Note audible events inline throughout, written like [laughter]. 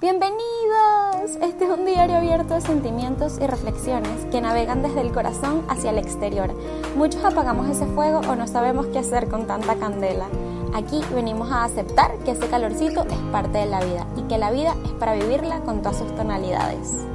Bienvenidos. Este es un diario abierto de sentimientos y reflexiones que navegan desde el corazón hacia el exterior. Muchos apagamos ese fuego o no sabemos qué hacer con tanta candela. Aquí venimos a aceptar que ese calorcito es parte de la vida y que la vida es para vivirla con todas sus tonalidades.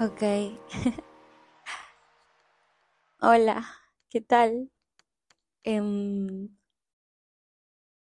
Ok. [laughs] Hola, ¿qué tal? Em,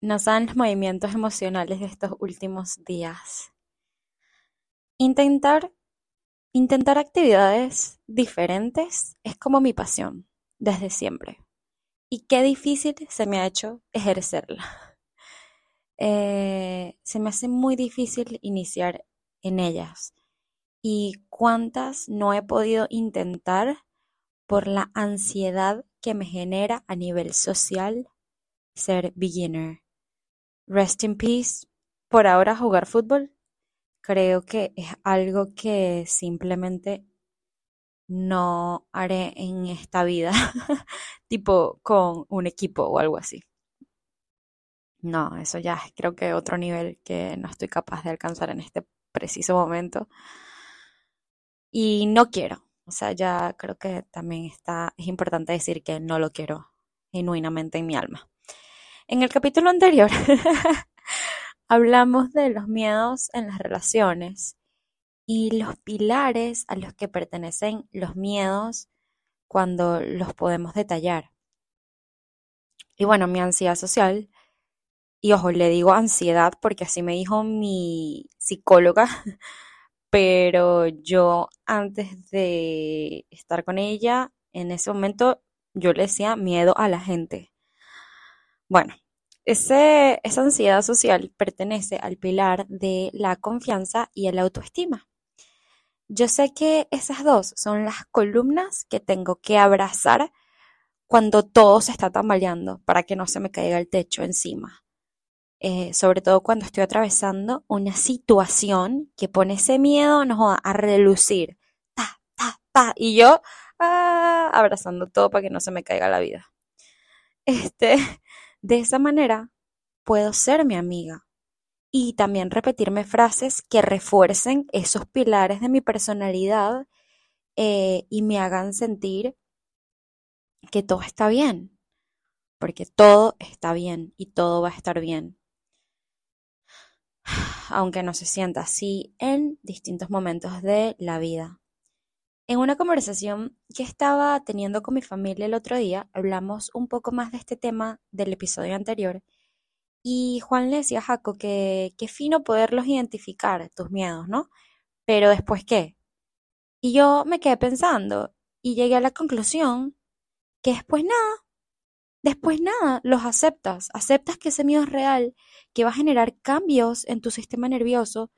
nos dan los movimientos emocionales de estos últimos días. Intentar, intentar actividades diferentes es como mi pasión, desde siempre. Y qué difícil se me ha hecho ejercerla. [laughs] Eh, se me hace muy difícil iniciar en ellas. Y cuántas no he podido intentar por la ansiedad que me genera a nivel social ser beginner. Rest in peace. Por ahora jugar fútbol creo que es algo que simplemente no haré en esta vida, [laughs] tipo con un equipo o algo así. No, eso ya creo que otro nivel que no estoy capaz de alcanzar en este preciso momento. Y no quiero, o sea, ya creo que también está, es importante decir que no lo quiero genuinamente en mi alma. En el capítulo anterior [laughs] hablamos de los miedos en las relaciones y los pilares a los que pertenecen los miedos cuando los podemos detallar. Y bueno, mi ansiedad social, y ojo, le digo ansiedad porque así me dijo mi psicóloga, [laughs] pero yo antes de estar con ella, en ese momento yo le decía miedo a la gente. Bueno, esa ansiedad social pertenece al pilar de la confianza y el autoestima. Yo sé que esas dos son las columnas que tengo que abrazar cuando todo se está tambaleando para que no se me caiga el techo encima. Eh, sobre todo cuando estoy atravesando una situación que pone ese miedo a relucir. Ta, ta, ta. Y yo ah, abrazando todo para que no se me caiga la vida. Este, de esa manera puedo ser mi amiga y también repetirme frases que refuercen esos pilares de mi personalidad eh, y me hagan sentir que todo está bien, porque todo está bien y todo va a estar bien [sighs] aunque no se sienta así en distintos momentos de la vida. En una conversación que estaba teniendo con mi familia el otro día, hablamos un poco más de este tema del episodio anterior y Juan le decía a Jaco que qué fino poderlos identificar, tus miedos, ¿no? Pero después qué? Y yo me quedé pensando y llegué a la conclusión que después nada, Después nada, los aceptas, aceptas que ese miedo es real, que va a generar cambios en tu sistema nervioso,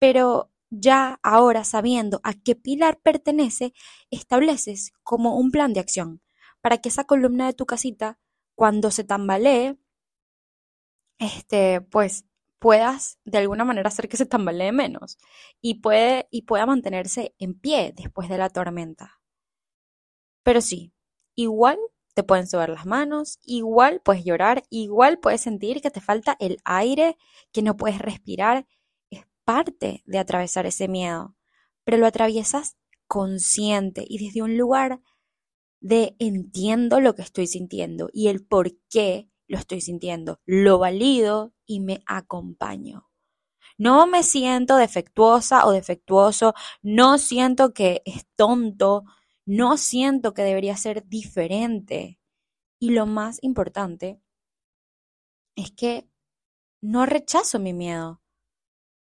pero ya ahora sabiendo a qué pilar pertenece, estableces como un plan de acción para que esa columna de tu casita, cuando se tambalee, este, pues puedas de alguna manera hacer que se tambalee menos y, puede, y pueda mantenerse en pie después de la tormenta. Pero sí, igual te pueden subir las manos, igual puedes llorar, igual puedes sentir que te falta el aire, que no puedes respirar. Parte de atravesar ese miedo, pero lo atraviesas consciente y desde un lugar de entiendo lo que estoy sintiendo y el por qué lo estoy sintiendo. Lo valido y me acompaño. No me siento defectuosa o defectuoso, no siento que es tonto, no siento que debería ser diferente. Y lo más importante es que no rechazo mi miedo.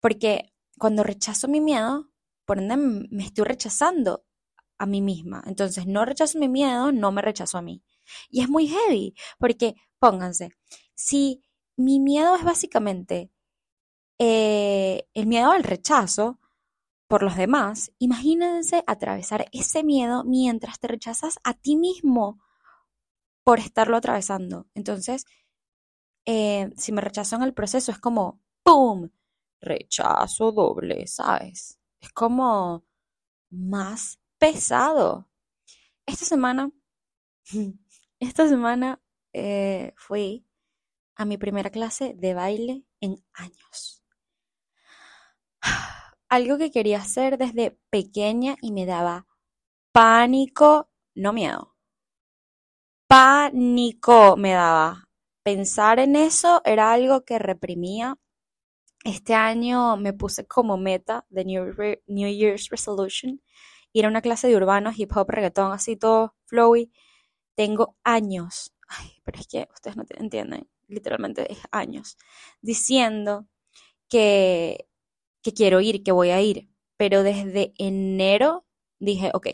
Porque cuando rechazo mi miedo, por ende me estoy rechazando a mí misma. Entonces no rechazo mi miedo, no me rechazo a mí. Y es muy heavy, porque pónganse, si mi miedo es básicamente eh, el miedo al rechazo, por los demás, imagínense atravesar ese miedo mientras te rechazas a ti mismo por estarlo atravesando. Entonces, eh, si me rechazo en el proceso, es como, ¡pum! Rechazo doble, ¿sabes? Es como más pesado. Esta semana, [laughs] esta semana eh, fui a mi primera clase de baile en años. [sighs] Algo que quería hacer desde pequeña y me daba pánico, no miedo. Pánico me daba. Pensar en eso era algo que reprimía. Este año me puse como meta de New, New Year's Resolution ir a una clase de urbano, hip hop, reggaetón, así todo flowy. Tengo años, pero es que ustedes no entienden, literalmente es años, diciendo que, que quiero ir, que voy a ir. Pero desde enero dije, ok,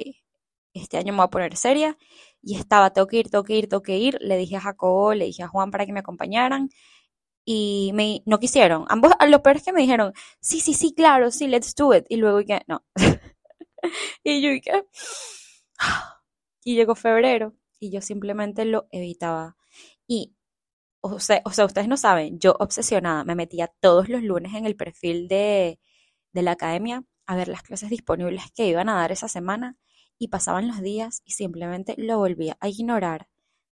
este año me voy a poner seria. Y estaba, tengo que ir, tengo que ir, tengo que ir. Le dije a Jacobo, le dije a Juan para que me acompañaran. Y me, no quisieron. Ambos, lo peor es que me dijeron, sí, sí, sí, claro, sí, let's do it. Y luego que no. [laughs] y yo, ¿y qué? [sighs] Y llegó febrero y yo simplemente lo evitaba. Y, o sea, o sea, ustedes no saben, yo obsesionada, me metía todos los lunes en el perfil de, de la academia a ver las clases disponibles que iban a dar esa semana y pasaban los días y simplemente lo volvía a ignorar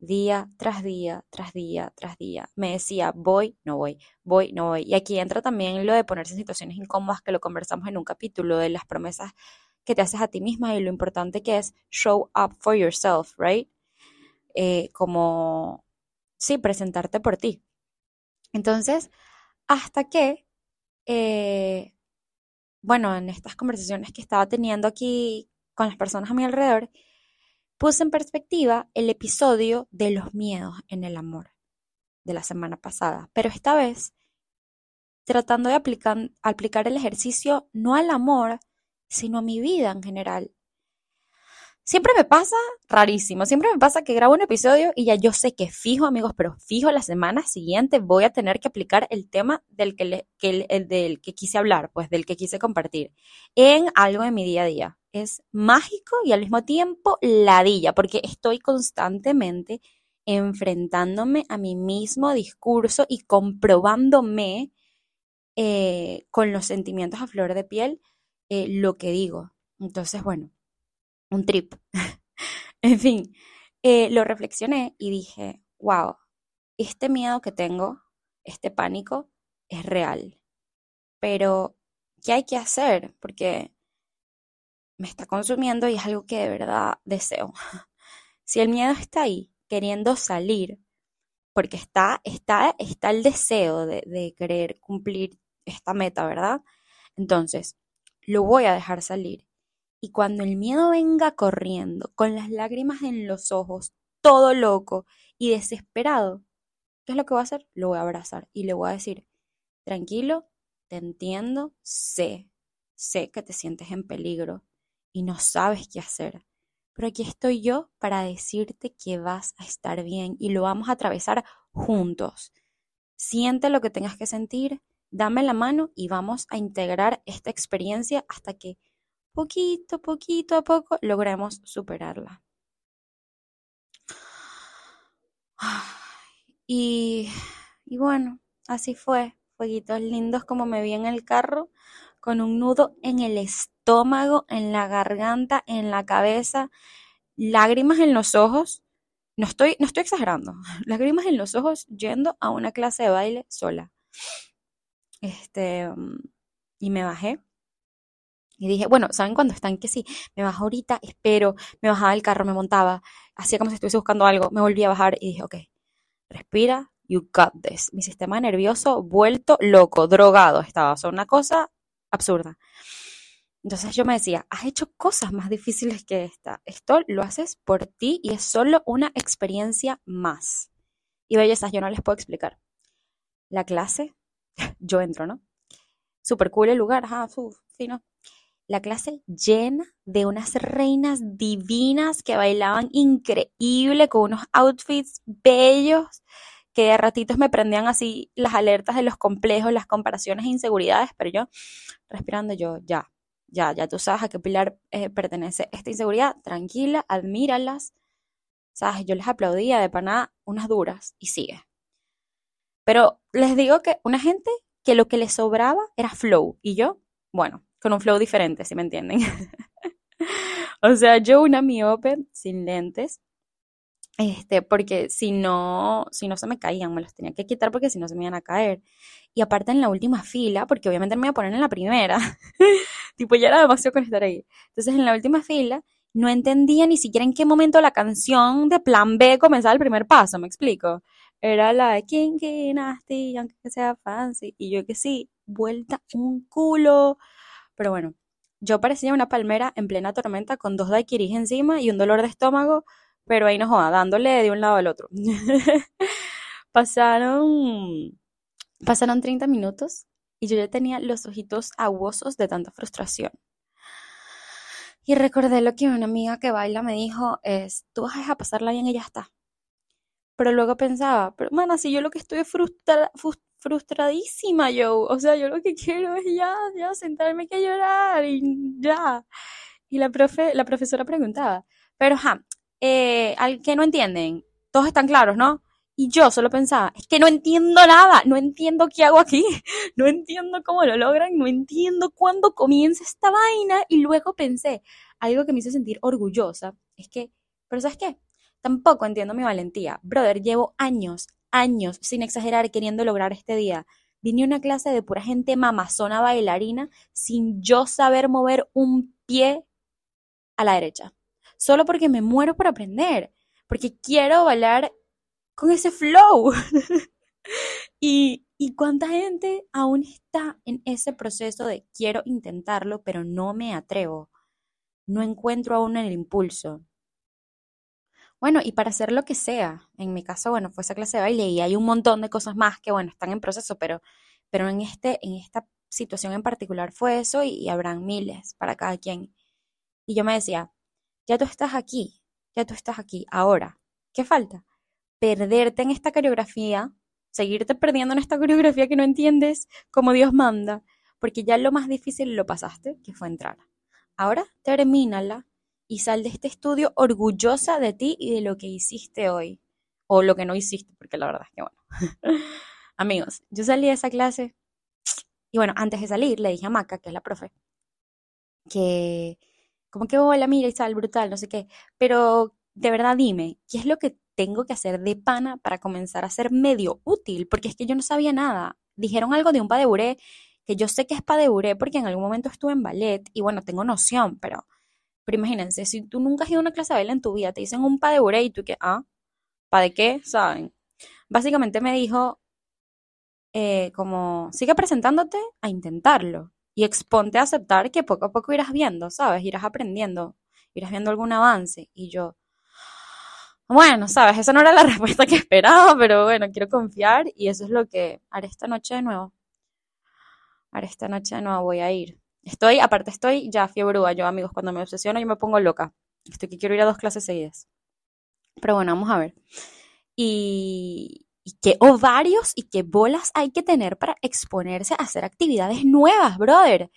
día tras día, tras día, tras día. Me decía, voy, no voy, voy, no voy. Y aquí entra también lo de ponerse en situaciones incómodas que lo conversamos en un capítulo de las promesas que te haces a ti misma y lo importante que es show up for yourself, right? Eh, como, sí, presentarte por ti. Entonces, hasta que, eh, bueno, en estas conversaciones que estaba teniendo aquí con las personas a mi alrededor, puse en perspectiva el episodio de los miedos en el amor de la semana pasada, pero esta vez tratando de aplicar, el ejercicio no al amor, sino a mi vida en general. Siempre me pasa rarísimo, siempre me pasa que grabo un episodio y ya yo sé que fijo, amigos, pero fijo la semana siguiente voy a tener que aplicar el tema del que, el, del que quise hablar, pues del que quise compartir, en algo de mi día a día. Es mágico y al mismo tiempo ladilla, porque estoy constantemente enfrentándome a mi mismo discurso y comprobándome eh, con los sentimientos a flor de piel eh, lo que digo. Entonces, bueno, un trip. [laughs] en fin, eh, lo reflexioné y dije, wow, este miedo que tengo, este pánico, es real. Pero, ¿qué hay que hacer? Porque me está consumiendo y es algo que de verdad deseo. [laughs] si el miedo está ahí, queriendo salir, porque está, está, está el deseo de, de querer cumplir esta meta, ¿verdad? Entonces, lo voy a dejar salir. Y cuando el miedo venga corriendo, con las lágrimas en los ojos, todo loco y desesperado, ¿qué es lo que voy a hacer? Lo voy a abrazar y le voy a decir, tranquilo, te entiendo, sé, sé que te sientes en peligro y no sabes qué hacer. Pero aquí estoy yo para decirte que vas a estar bien y lo vamos a atravesar juntos. Siente lo que tengas que sentir, dame la mano y vamos a integrar esta experiencia hasta que poquito, poquito a poco logremos superarla. Y, y bueno, así fue. Fueguitos lindos como me vi en el carro, con un nudo en el estómago, en la garganta, en la cabeza, lágrimas en los ojos. No estoy, no estoy exagerando. [laughs] Lágrimas en los ojos yendo a una clase de baile sola. Este, y me bajé. Y dije, bueno, ¿saben cuando están que sí? Me bajo ahorita, espero, me bajaba del carro, me montaba, hacía como si estuviese buscando algo, me volví a bajar y dije, ok, respira, you got this. Mi sistema nervioso vuelto loco, drogado estaba, o sea, una cosa absurda. Entonces yo me decía, has hecho cosas más difíciles que esta. Esto lo haces por ti y es solo una experiencia más. Y bellezas, yo no les puedo explicar. La clase [laughs] yo entro, ¿no? Super cool el lugar, ajá, fino. La clase llena de unas reinas divinas que bailaban increíble con unos outfits bellos que de ratitos me prendían así las alertas de los complejos, las comparaciones e inseguridades, pero yo respirando yo, ya, ya, ya tú sabes a qué pilar eh, pertenece esta inseguridad, tranquila, admíralas, sabes, yo les aplaudía de paná unas duras y sigue. Pero les digo que una gente que lo que le sobraba era flow y yo, bueno, con un flow diferente, si me entienden. [laughs] o sea, yo una miope sin lentes este, porque si no, si no se me caían, me los tenía que quitar porque si no se me iban a caer. Y aparte en la última fila, porque obviamente me iba a poner en la primera, [laughs] tipo ya era demasiado con estar ahí. Entonces en la última fila no entendía ni siquiera en qué momento la canción de Plan B comenzaba el primer paso, me explico. Era la de Kinky Nasty, aunque sea fancy, y yo que sí, vuelta un culo. Pero bueno, yo parecía una palmera en plena tormenta con dos daiquiris encima y un dolor de estómago pero ahí no joda, dándole de un lado al otro. [laughs] pasaron, pasaron 30 minutos y yo ya tenía los ojitos aguosos de tanta frustración. Y recordé lo que una amiga que baila me dijo es, tú vas a pasarla bien y ya está. Pero luego pensaba, pero bueno, si yo lo que estoy es frustradísima yo, o sea, yo lo que quiero es ya, ya sentarme que llorar y ya. Y la profe, la profesora preguntaba, pero ja, eh, al que no entienden, todos están claros, ¿no? Y yo solo pensaba, es que no entiendo nada, no entiendo qué hago aquí, [laughs] no entiendo cómo lo logran, no entiendo cuándo comienza esta vaina. Y luego pensé, algo que me hizo sentir orgullosa, es que, pero ¿sabes qué? Tampoco entiendo mi valentía. Brother, llevo años, años, sin exagerar, queriendo lograr este día. Vine a una clase de pura gente mamazona bailarina sin yo saber mover un pie a la derecha solo porque me muero por aprender, porque quiero bailar con ese flow. [laughs] y, y cuánta gente aún está en ese proceso de quiero intentarlo, pero no me atrevo. No encuentro aún el impulso. Bueno, y para hacer lo que sea, en mi caso, bueno, fue esa clase de baile y hay un montón de cosas más que, bueno, están en proceso, pero, pero en, este, en esta situación en particular fue eso y, y habrán miles para cada quien. Y yo me decía, ya tú estás aquí, ya tú estás aquí, ahora. ¿Qué falta? Perderte en esta coreografía, seguirte perdiendo en esta coreografía que no entiendes como Dios manda, porque ya lo más difícil lo pasaste, que fue entrar. Ahora termínala y sal de este estudio orgullosa de ti y de lo que hiciste hoy. O lo que no hiciste, porque la verdad es que bueno. [laughs] Amigos, yo salí de esa clase y bueno, antes de salir le dije a Maca, que es la profe, que como que, hola, mira, Isabel, brutal, no sé qué. Pero de verdad dime, ¿qué es lo que tengo que hacer de pana para comenzar a ser medio útil? Porque es que yo no sabía nada. Dijeron algo de un pas de buré, que yo sé que es pas de buré porque en algún momento estuve en ballet y bueno, tengo noción, pero, pero imagínense, si tú nunca has ido a una clase de baile en tu vida, te dicen un pas de buré y tú que, ah, ¿pa de qué? ¿Saben? Básicamente me dijo, eh, como, sigue presentándote a intentarlo y exponte a aceptar que poco a poco irás viendo, ¿sabes? Irás aprendiendo, irás viendo algún avance. Y yo, bueno, ¿sabes? Esa no era la [laughs] respuesta que esperaba, pero bueno, quiero confiar y eso es lo que haré esta noche de nuevo. Haré esta noche de nuevo, voy a ir. Estoy, aparte estoy ya fiebrúa, yo amigos, cuando me obsesiono yo me pongo loca. Estoy que quiero ir a dos clases seguidas. Pero bueno, vamos a ver. Y, y qué ovarios y qué bolas hay que tener para exponerse a hacer actividades nuevas, brother.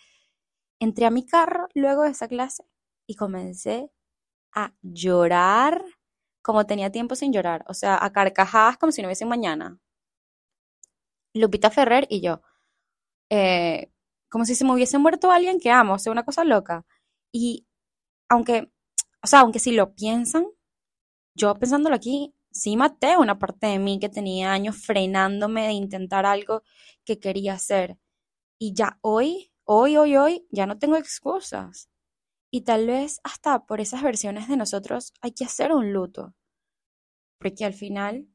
Entré a mi carro luego de esa clase y comencé a llorar como tenía tiempo sin llorar, o sea, a carcajadas como si no hubiese mañana. Lupita Ferrer y yo, eh, como si se me hubiese muerto alguien que amo, o sea, una cosa loca. Y aunque, o sea, aunque si lo piensan, yo pensándolo aquí, sí maté una parte de mí que tenía años frenándome de intentar algo que quería hacer. Y ya hoy, hoy, hoy, hoy, ya no tengo excusas. Y tal vez hasta por esas versiones de nosotros hay que hacer un luto. Porque al final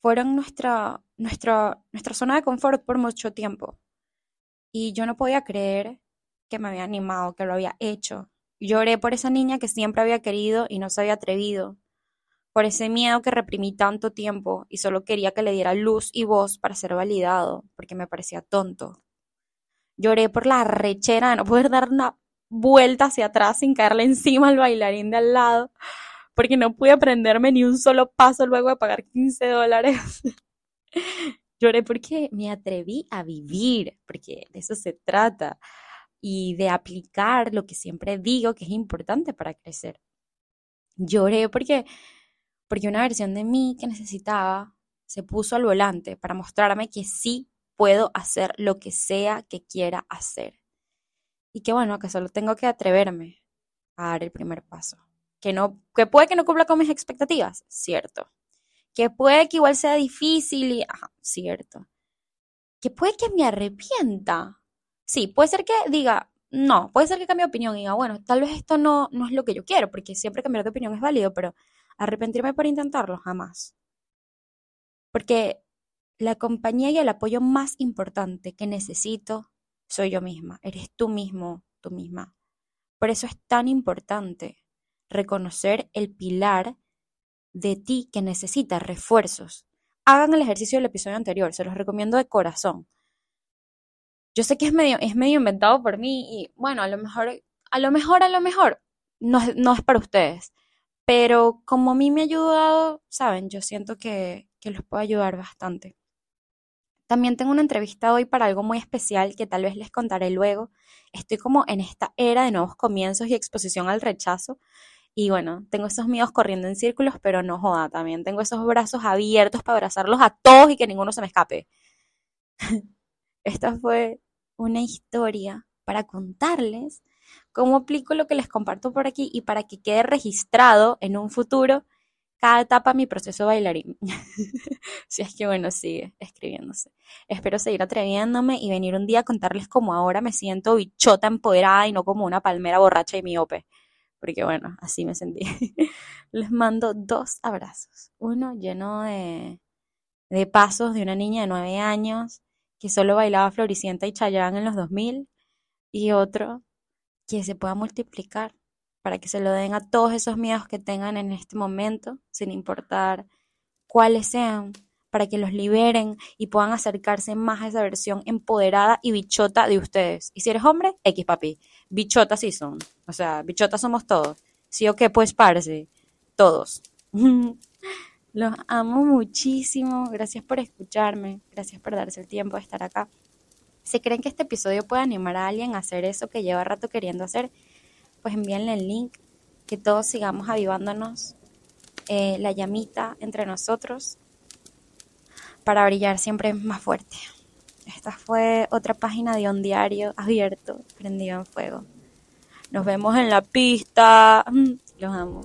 fueron nuestra, nuestra, nuestra zona de confort por mucho tiempo. Y yo no podía creer que me había animado, que lo había hecho. Lloré por esa niña que siempre había querido y no se había atrevido por ese miedo que reprimí tanto tiempo y solo quería que le diera luz y voz para ser validado, porque me parecía tonto. Lloré por la rechera de no poder dar una vuelta hacia atrás sin caerle encima al bailarín de al lado, porque no pude aprenderme ni un solo paso luego de pagar 15 dólares. [laughs] Lloré porque me atreví a vivir, porque de eso se trata, y de aplicar lo que siempre digo que es importante para crecer. Lloré porque porque una versión de mí que necesitaba se puso al volante para mostrarme que sí puedo hacer lo que sea que quiera hacer. Y que bueno, que solo tengo que atreverme a dar el primer paso. Que, no, que puede que no cumpla con mis expectativas, cierto. Que puede que igual sea difícil y, cierto. Que puede que me arrepienta. Sí, puede ser que diga, no, puede ser que cambie de opinión y diga, bueno, tal vez esto no, no es lo que yo quiero, porque siempre cambiar de opinión es válido, pero arrepentirme por intentarlo, jamás. Porque la compañía y el apoyo más importante que necesito soy yo misma, eres tú mismo, tú misma. Por eso es tan importante reconocer el pilar de ti que necesita refuerzos. Hagan el ejercicio del episodio anterior, se los recomiendo de corazón. Yo sé que es medio, es medio inventado por mí y bueno, a lo mejor, a lo mejor, a lo mejor no, no es para ustedes. Pero como a mí me ha ayudado, saben, yo siento que, que los puedo ayudar bastante. También tengo una entrevista hoy para algo muy especial que tal vez les contaré luego. Estoy como en esta era de nuevos comienzos y exposición al rechazo. Y bueno, tengo esos miedos corriendo en círculos, pero no joda, también tengo esos brazos abiertos para abrazarlos a todos y que ninguno se me escape. [laughs] Esta fue una historia para contarles cómo aplico lo que les comparto por aquí y para que quede registrado en un futuro cada etapa de mi proceso bailarín. [laughs] si es que bueno, sigue escribiéndose. Espero seguir atreviéndome y venir un día a contarles cómo ahora me siento bichota empoderada y no como una palmera borracha y miope. Porque bueno, así me sentí. [laughs] Les mando dos abrazos. Uno lleno de, pasos de una niña de nueve años que solo bailaba Floricienta y Chayanne en los 2000. Y otro que se pueda multiplicar para que se lo den a todos esos miedos que tengan en este momento, sin importar cuáles sean, para que los liberen y puedan acercarse más a esa versión empoderada y bichota de ustedes. Y si eres hombre, X papi, bichotas sí son. O sea, bichotas somos todos. Sí o qué, pues parce, todos. [laughs] Los amo muchísimo. Gracias por escucharme. Gracias por darse el tiempo de estar acá. Si creen que este episodio puede animar a alguien a hacer eso que lleva rato queriendo hacer, pues envíenle el link, que todos sigamos avivándonos eh, la llamita entre nosotros para brillar siempre más fuerte. Esta fue otra página de un diario abierto, prendido en fuego. Nos vemos en la pista. [laughs] Los amo.